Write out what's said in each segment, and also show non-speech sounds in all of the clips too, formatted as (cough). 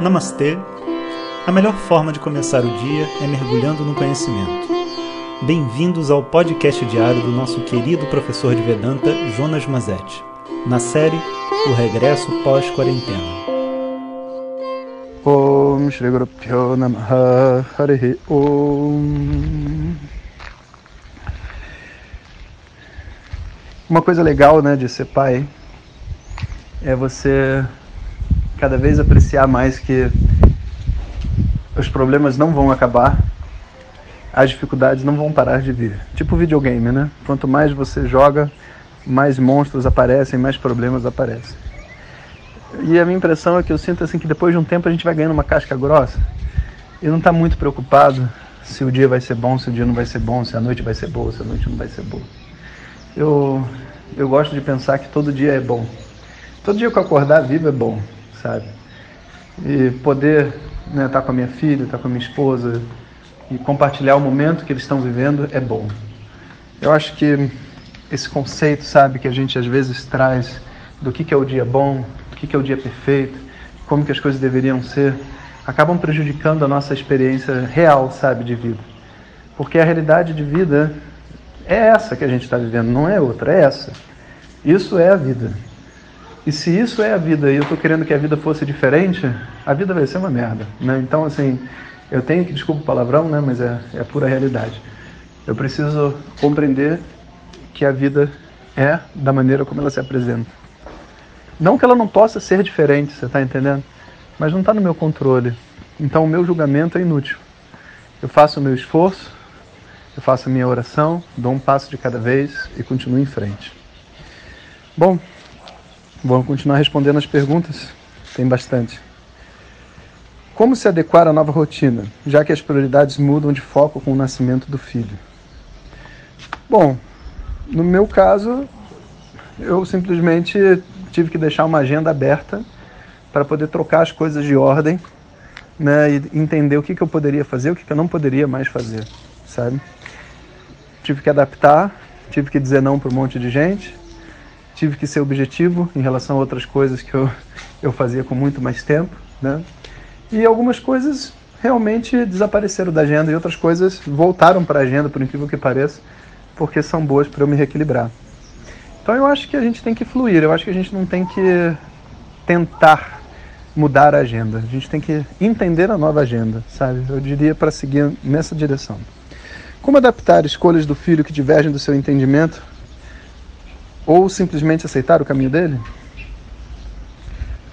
Namastê! A melhor forma de começar o dia é mergulhando no conhecimento. Bem-vindos ao podcast diário do nosso querido professor de Vedanta, Jonas Mazetti, na série O Regresso Pós-Quarentena. Uma coisa legal, né, de ser pai é você cada vez apreciar mais que os problemas não vão acabar, as dificuldades não vão parar de vir. Tipo videogame, né? Quanto mais você joga, mais monstros aparecem, mais problemas aparecem. E a minha impressão é que eu sinto assim que depois de um tempo a gente vai ganhando uma casca grossa e não está muito preocupado se o dia vai ser bom, se o dia não vai ser bom, se a noite vai ser boa, se a noite não vai ser boa. Eu, eu gosto de pensar que todo dia é bom. Todo dia que eu acordar vivo é bom sabe? E poder estar né, tá com a minha filha, estar tá com a minha esposa e compartilhar o momento que eles estão vivendo é bom. Eu acho que esse conceito, sabe, que a gente às vezes traz do que, que é o dia bom, o que, que é o dia perfeito, como que as coisas deveriam ser, acabam prejudicando a nossa experiência real, sabe, de vida. Porque a realidade de vida é essa que a gente está vivendo, não é outra, é essa. Isso é a vida. E se isso é a vida e eu estou querendo que a vida fosse diferente, a vida vai ser uma merda. Né? Então, assim, eu tenho que, desculpa o palavrão, né? mas é, é pura realidade. Eu preciso compreender que a vida é da maneira como ela se apresenta. Não que ela não possa ser diferente, você está entendendo? Mas não está no meu controle. Então o meu julgamento é inútil. Eu faço o meu esforço, eu faço a minha oração, dou um passo de cada vez e continuo em frente. Bom, Vamos continuar respondendo as perguntas? Tem bastante. Como se adequar à nova rotina, já que as prioridades mudam de foco com o nascimento do filho? Bom, no meu caso, eu simplesmente tive que deixar uma agenda aberta para poder trocar as coisas de ordem né, e entender o que, que eu poderia fazer, o que, que eu não poderia mais fazer, sabe? Tive que adaptar, tive que dizer não para um monte de gente, tive que ser objetivo em relação a outras coisas que eu, eu fazia com muito mais tempo, né? E algumas coisas realmente desapareceram da agenda e outras coisas voltaram para a agenda, por incrível que pareça, porque são boas para eu me reequilibrar. Então eu acho que a gente tem que fluir, eu acho que a gente não tem que tentar mudar a agenda, a gente tem que entender a nova agenda, sabe? Eu diria para seguir nessa direção. Como adaptar escolhas do filho que divergem do seu entendimento ou simplesmente aceitar o caminho dele?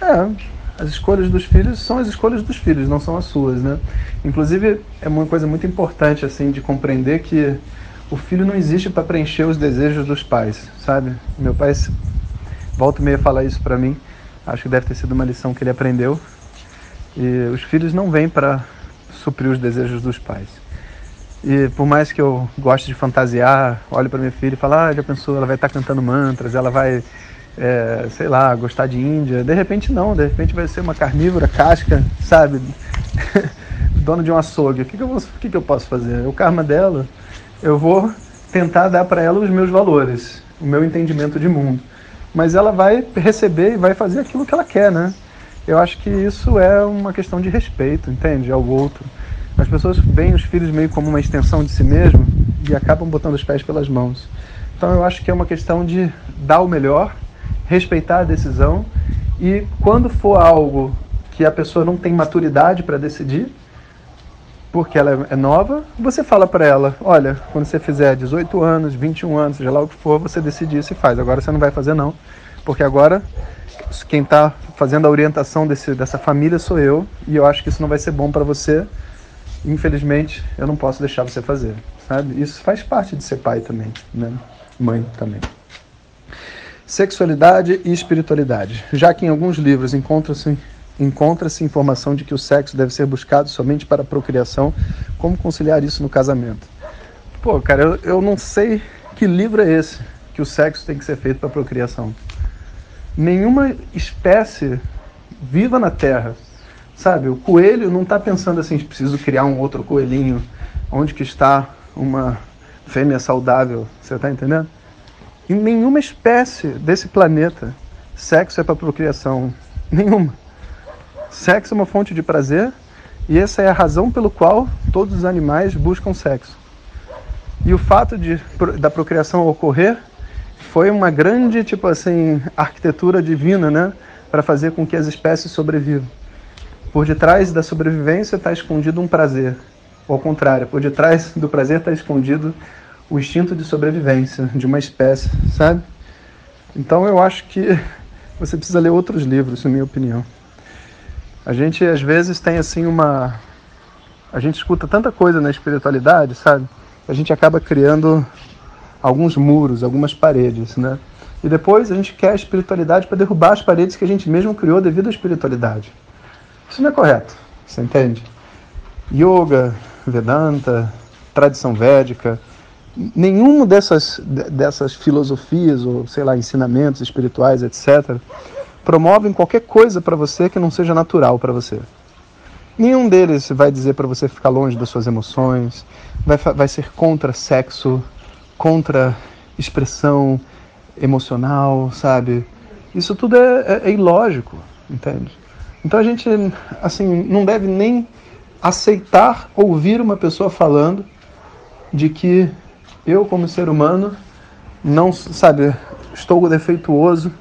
É, as escolhas dos filhos são as escolhas dos filhos, não são as suas, né? Inclusive, é uma coisa muito importante, assim, de compreender que o filho não existe para preencher os desejos dos pais, sabe? Meu pai volta e meia falar isso para mim. Acho que deve ter sido uma lição que ele aprendeu. E os filhos não vêm para suprir os desejos dos pais. E por mais que eu goste de fantasiar, olho para minha filha e falo, ah, já pensou, ela vai estar tá cantando mantras, ela vai, é, sei lá, gostar de Índia. De repente não, de repente vai ser uma carnívora, casca, sabe? (laughs) Dono de um açougue. O que, que, eu, vou, que, que eu posso fazer? O karma dela, eu vou tentar dar para ela os meus valores, o meu entendimento de mundo. Mas ela vai receber e vai fazer aquilo que ela quer, né? Eu acho que isso é uma questão de respeito, entende? Ao outro. As pessoas veem os filhos meio como uma extensão de si mesmo e acabam botando os pés pelas mãos. Então eu acho que é uma questão de dar o melhor, respeitar a decisão e quando for algo que a pessoa não tem maturidade para decidir, porque ela é nova, você fala para ela: olha, quando você fizer 18 anos, 21 anos, seja lá o que for, você decide isso e faz. Agora você não vai fazer, não, porque agora quem está fazendo a orientação desse, dessa família sou eu e eu acho que isso não vai ser bom para você infelizmente, eu não posso deixar você fazer, sabe? Isso faz parte de ser pai também, né? Mãe também. Sexualidade e espiritualidade. Já que em alguns livros encontra-se encontra-se informação de que o sexo deve ser buscado somente para a procriação, como conciliar isso no casamento? Pô, cara, eu, eu não sei que livro é esse que o sexo tem que ser feito para procriação. Nenhuma espécie viva na Terra Sabe, o coelho não está pensando assim, preciso criar um outro coelhinho. Onde que está uma fêmea saudável? Você está entendendo? Em nenhuma espécie desse planeta, sexo é para procriação. Nenhuma. Sexo é uma fonte de prazer e essa é a razão pelo qual todos os animais buscam sexo. E o fato de, da procriação ocorrer foi uma grande, tipo assim, arquitetura divina, né? Para fazer com que as espécies sobrevivam. Por detrás da sobrevivência está escondido um prazer. Ou ao contrário, por detrás do prazer está escondido o instinto de sobrevivência de uma espécie, sabe? Então eu acho que (laughs) você precisa ler outros livros, na minha opinião. A gente às vezes tem assim uma. A gente escuta tanta coisa na espiritualidade, sabe? A gente acaba criando alguns muros, algumas paredes, né? E depois a gente quer a espiritualidade para derrubar as paredes que a gente mesmo criou devido à espiritualidade. Isso não é correto, você entende? Yoga, Vedanta, tradição védica, nenhuma dessas, dessas filosofias ou, sei lá, ensinamentos espirituais, etc., promovem qualquer coisa para você que não seja natural para você. Nenhum deles vai dizer para você ficar longe das suas emoções, vai, vai ser contra sexo, contra expressão emocional, sabe? Isso tudo é, é, é ilógico, entende? Então a gente, assim, não deve nem aceitar ouvir uma pessoa falando de que eu, como ser humano, não, sabe, estou defeituoso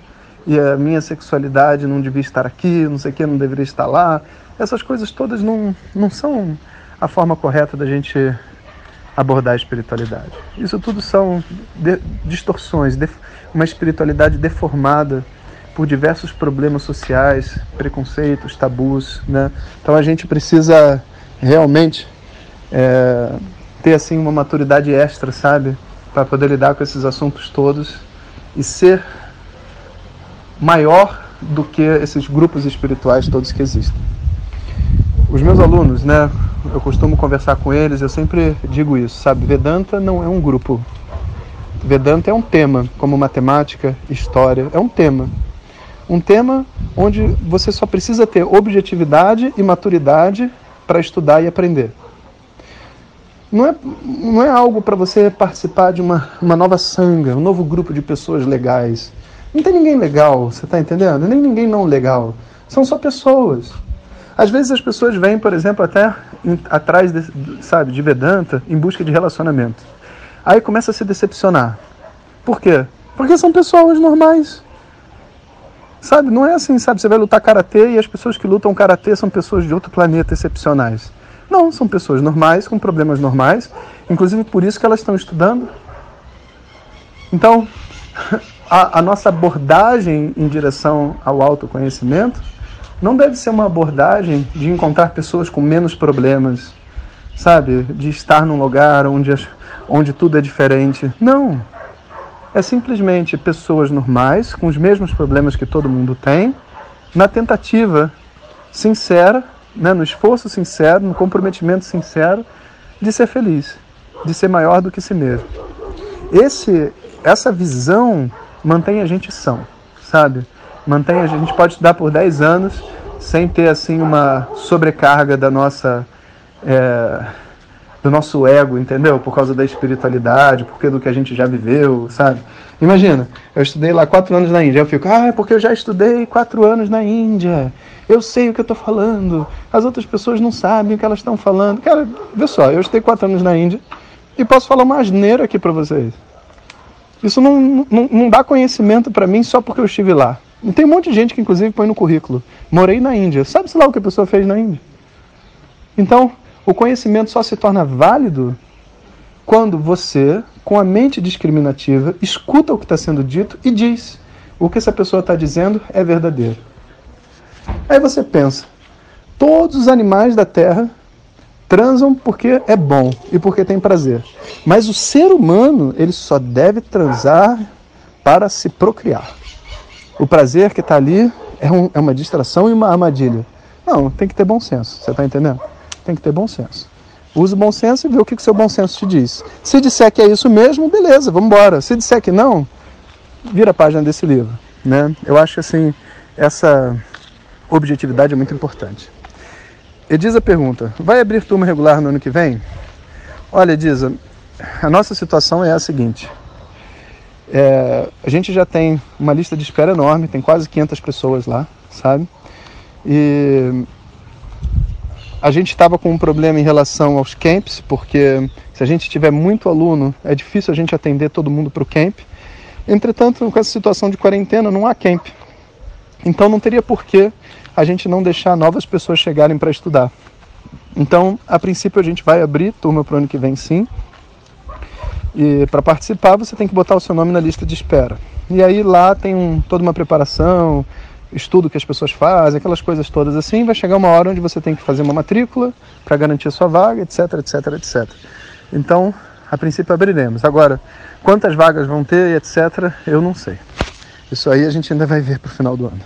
e a minha sexualidade não devia estar aqui, não sei o que, não deveria estar lá. Essas coisas todas não, não são a forma correta da gente abordar a espiritualidade. Isso tudo são de, distorções, de, uma espiritualidade deformada por diversos problemas sociais, preconceitos, tabus, né? Então a gente precisa realmente é, ter assim uma maturidade extra, sabe, para poder lidar com esses assuntos todos e ser maior do que esses grupos espirituais todos que existem. Os meus alunos, né, eu costumo conversar com eles, eu sempre digo isso, sabe? Vedanta não é um grupo. Vedanta é um tema, como matemática, história, é um tema. Um tema onde você só precisa ter objetividade e maturidade para estudar e aprender. Não é, não é algo para você participar de uma, uma nova sanga, um novo grupo de pessoas legais. Não tem ninguém legal, você está entendendo? Nem ninguém não legal. São só pessoas. Às vezes as pessoas vêm, por exemplo, até atrás, de, sabe, de Vedanta em busca de relacionamento. Aí começa a se decepcionar. Por quê? Porque são pessoas normais. Sabe, não é assim, sabe, você vai lutar karatê e as pessoas que lutam karatê são pessoas de outro planeta excepcionais. Não, são pessoas normais, com problemas normais, inclusive por isso que elas estão estudando. Então, (laughs) a, a nossa abordagem em direção ao autoconhecimento não deve ser uma abordagem de encontrar pessoas com menos problemas, sabe? De estar num lugar onde, onde tudo é diferente. Não. É simplesmente pessoas normais, com os mesmos problemas que todo mundo tem, na tentativa sincera né, no esforço sincero, no comprometimento sincero de ser feliz, de ser maior do que si mesmo. Esse, essa visão mantém a gente são, sabe? Mantém a gente pode estudar por 10 anos sem ter assim uma sobrecarga da nossa é, do nosso ego, entendeu? Por causa da espiritualidade, porque do que a gente já viveu, sabe? Imagina, eu estudei lá quatro anos na Índia, eu fico, ah, é porque eu já estudei quatro anos na Índia, eu sei o que eu estou falando, as outras pessoas não sabem o que elas estão falando. Cara, vê só, eu estudei quatro anos na Índia e posso falar uma asneira aqui para vocês. Isso não, não, não dá conhecimento para mim só porque eu estive lá. E tem um monte de gente que inclusive põe no currículo, morei na Índia. Sabe-se lá o que a pessoa fez na Índia? Então, o conhecimento só se torna válido quando você, com a mente discriminativa, escuta o que está sendo dito e diz: o que essa pessoa está dizendo é verdadeiro. Aí você pensa: todos os animais da Terra transam porque é bom e porque tem prazer. Mas o ser humano, ele só deve transar para se procriar. O prazer que está ali é, um, é uma distração e uma armadilha. Não, tem que ter bom senso, você está entendendo? Tem que ter bom senso. Use o bom senso e vê o que o seu bom senso te diz. Se disser que é isso mesmo, beleza, vamos embora. Se disser que não, vira a página desse livro. Né? Eu acho assim, essa objetividade é muito importante. Edisa pergunta: vai abrir turma regular no ano que vem? Olha, Edisa, a nossa situação é a seguinte. É, a gente já tem uma lista de espera enorme, tem quase 500 pessoas lá, sabe? E a gente estava com um problema em relação aos camps, porque se a gente tiver muito aluno, é difícil a gente atender todo mundo para o camp. Entretanto, com essa situação de quarentena, não há camp. Então não teria por que a gente não deixar novas pessoas chegarem para estudar. Então, a princípio, a gente vai abrir turma para o ano que vem, sim. E para participar, você tem que botar o seu nome na lista de espera. E aí lá tem um, toda uma preparação, estudo que as pessoas fazem, aquelas coisas todas assim. Vai chegar uma hora onde você tem que fazer uma matrícula para garantir a sua vaga, etc, etc, etc. Então, a princípio abriremos. Agora, quantas vagas vão ter, etc, eu não sei. Isso aí a gente ainda vai ver para o final do ano.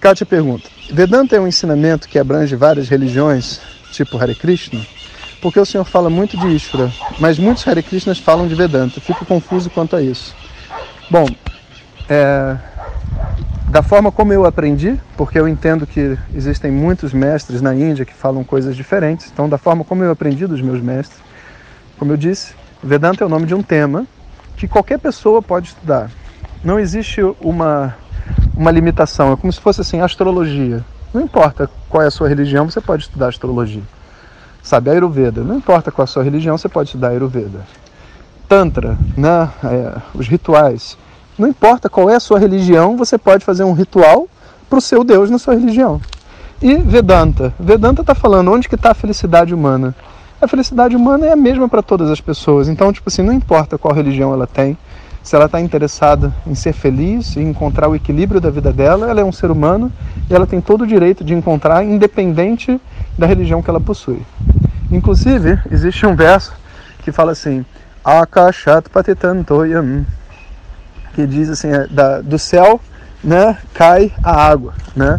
Kátia pergunta: Vedanta é um ensinamento que abrange várias religiões, tipo Hare Krishna? Porque o senhor fala muito de Ishvara, mas muitos Hare Krishnas falam de Vedanta. Fico confuso quanto a isso. Bom, é, da forma como eu aprendi, porque eu entendo que existem muitos mestres na Índia que falam coisas diferentes, então, da forma como eu aprendi dos meus mestres, como eu disse, Vedanta é o nome de um tema que qualquer pessoa pode estudar. Não existe uma uma limitação. É como se fosse assim, astrologia. Não importa qual é a sua religião, você pode estudar astrologia. Sabe, Ayurveda. Não importa qual é a sua religião, você pode estudar Ayurveda. Tantra, né? É, os rituais. Não importa qual é a sua religião, você pode fazer um ritual para o seu Deus na sua religião. E Vedanta. Vedanta está falando onde que está a felicidade humana. A felicidade humana é a mesma para todas as pessoas. Então, tipo assim, não importa qual religião ela tem, se ela está interessada em ser feliz e encontrar o equilíbrio da vida dela, ela é um ser humano e ela tem todo o direito de encontrar, independente da religião que ela possui. Inclusive, existe um verso que fala assim: Akashat patitantoyam, que diz assim: é, da, do céu né, cai a água. Né?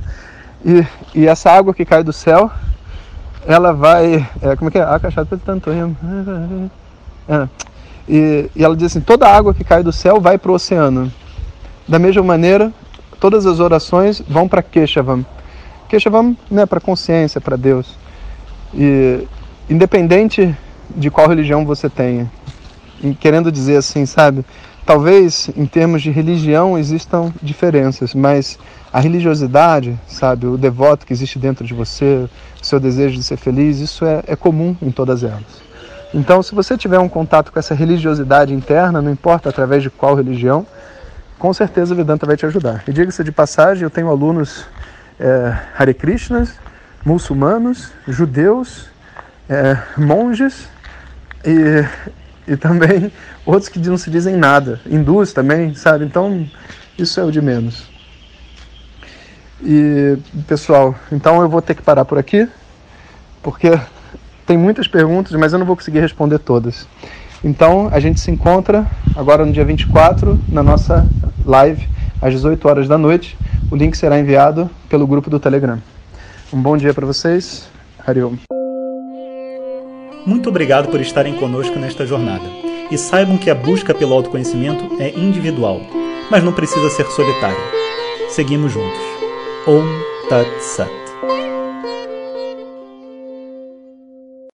E, e essa água que cai do céu, ela vai. É, como é que é? Akashat patitantoyam. É, e, e ela diz assim: toda água que cai do céu vai para o oceano. Da mesma maneira, todas as orações vão para Keshavam. Keshavam né, para consciência, para Deus. E independente de qual religião você tenha, querendo dizer assim, sabe? Talvez em termos de religião existam diferenças, mas a religiosidade, sabe, o devoto que existe dentro de você, o seu desejo de ser feliz, isso é, é comum em todas elas. Então, se você tiver um contato com essa religiosidade interna, não importa através de qual religião, com certeza o Vedanta vai te ajudar. E diga-se de passagem, eu tenho alunos é, Hare Krishnas, muçulmanos, judeus, é, monges e, e também outros que não se dizem nada, hindus também, sabe? Então, isso é o de menos. E, pessoal, então eu vou ter que parar por aqui, porque tem muitas perguntas, mas eu não vou conseguir responder todas. Então, a gente se encontra agora no dia 24 na nossa live às 18 horas da noite. O link será enviado pelo grupo do Telegram. Um bom dia para vocês. Hariom. Muito obrigado por estarem conosco nesta jornada. E saibam que a busca pelo autoconhecimento é individual, mas não precisa ser solitária. Seguimos juntos. Om Tat Sat.